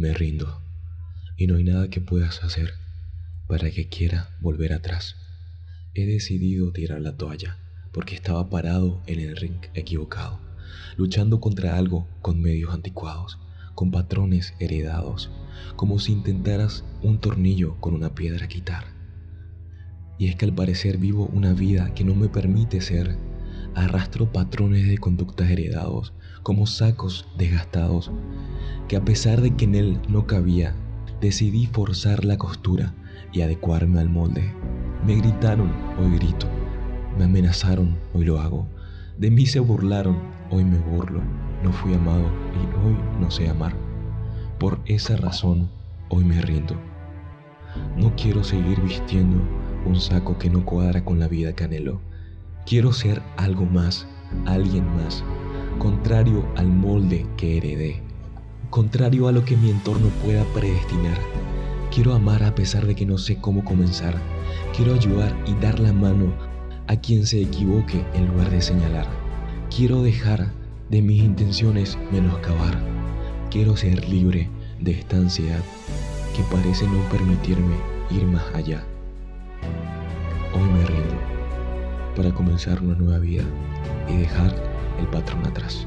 Me rindo y no hay nada que puedas hacer para que quiera volver atrás. He decidido tirar la toalla porque estaba parado en el ring equivocado, luchando contra algo con medios anticuados, con patrones heredados, como si intentaras un tornillo con una piedra quitar. Y es que al parecer vivo una vida que no me permite ser, arrastro patrones de conductas heredados, como sacos desgastados, que a pesar de que en él no cabía, decidí forzar la costura y adecuarme al molde. Me gritaron, hoy grito. Me amenazaron, hoy lo hago. De mí se burlaron, hoy me burlo. No fui amado y hoy no sé amar. Por esa razón, hoy me rindo. No quiero seguir vistiendo un saco que no cuadra con la vida que anhelo. Quiero ser algo más, alguien más, contrario al molde que heredé, contrario a lo que mi entorno pueda predestinar. Quiero amar a pesar de que no sé cómo comenzar. Quiero ayudar y dar la mano a quien se equivoque en lugar de señalar. Quiero dejar de mis intenciones menoscabar. Quiero ser libre de esta ansiedad que parece no permitirme ir más allá. Hoy me rindo para comenzar una nueva vida y dejar el patrón atrás.